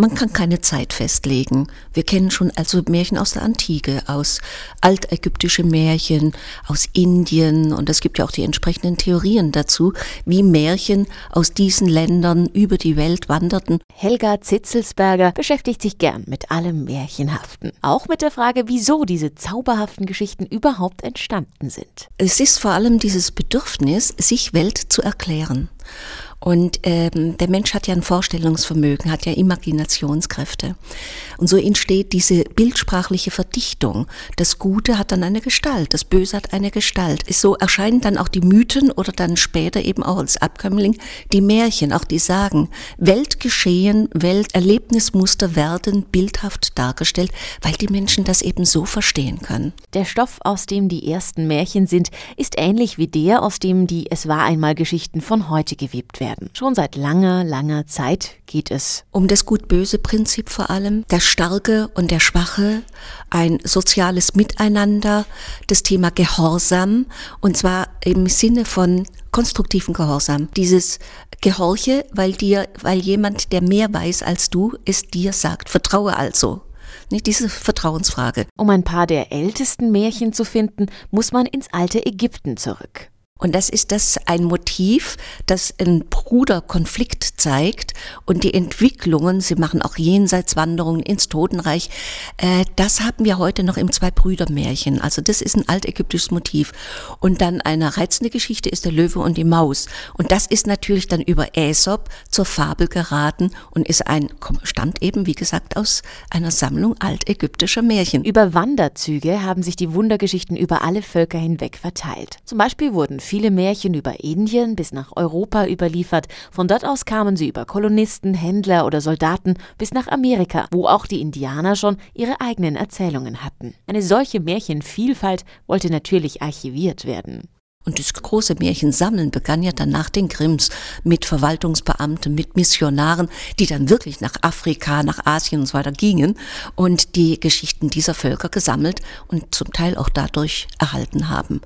man kann keine Zeit festlegen. Wir kennen schon also Märchen aus der Antike, aus altägyptische Märchen, aus Indien und es gibt ja auch die entsprechenden Theorien dazu, wie Märchen aus diesen Ländern über die Welt wanderten. Helga Zitzelsberger beschäftigt sich gern mit allem Märchenhaften. Auch mit der Frage, wieso diese zauberhaften Geschichten überhaupt entstanden sind. Es ist vor allem dieses Bedürfnis, sich Welt zu erklären. Und ähm, der Mensch hat ja ein Vorstellungsvermögen, hat ja Imaginationskräfte. Und so entsteht diese bildsprachliche Verdichtung. Das Gute hat dann eine Gestalt, das Böse hat eine Gestalt. So erscheinen dann auch die Mythen oder dann später eben auch als Abkömmling die Märchen, auch die Sagen. Weltgeschehen, Welterlebnismuster werden bildhaft dargestellt, weil die Menschen das eben so verstehen können. Der Stoff, aus dem die ersten Märchen sind, ist ähnlich wie der, aus dem die Es war einmal Geschichten von heute gewebt werden werden. Schon seit langer, langer Zeit geht es um das Gut-Böse-Prinzip vor allem, der Starke und der Schwache, ein soziales Miteinander, das Thema Gehorsam und zwar im Sinne von konstruktiven Gehorsam. Dieses Gehorche, weil dir, weil jemand, der mehr weiß als du, es dir sagt. Vertraue also. Nicht diese Vertrauensfrage. Um ein paar der ältesten Märchen zu finden, muss man ins alte Ägypten zurück. Und das ist das ein Motiv, das einen Bruderkonflikt zeigt und die Entwicklungen, sie machen auch Jenseitswanderungen ins Totenreich, äh, das haben wir heute noch im Zwei-Brüder-Märchen. Also das ist ein altägyptisches Motiv. Und dann eine reizende Geschichte ist der Löwe und die Maus. Und das ist natürlich dann über Aesop zur Fabel geraten und ist ein, stammt eben, wie gesagt, aus einer Sammlung altägyptischer Märchen. Über Wanderzüge haben sich die Wundergeschichten über alle Völker hinweg verteilt. Zum Beispiel wurden viele Märchen über Indien bis nach Europa überliefert. Von dort aus kamen sie über Kolonisten, Händler oder Soldaten bis nach Amerika, wo auch die Indianer schon ihre eigenen Erzählungen hatten. Eine solche Märchenvielfalt wollte natürlich archiviert werden. Und das große Märchensammeln begann ja dann nach den Grimms mit Verwaltungsbeamten, mit Missionaren, die dann wirklich nach Afrika, nach Asien und so weiter gingen und die Geschichten dieser Völker gesammelt und zum Teil auch dadurch erhalten haben.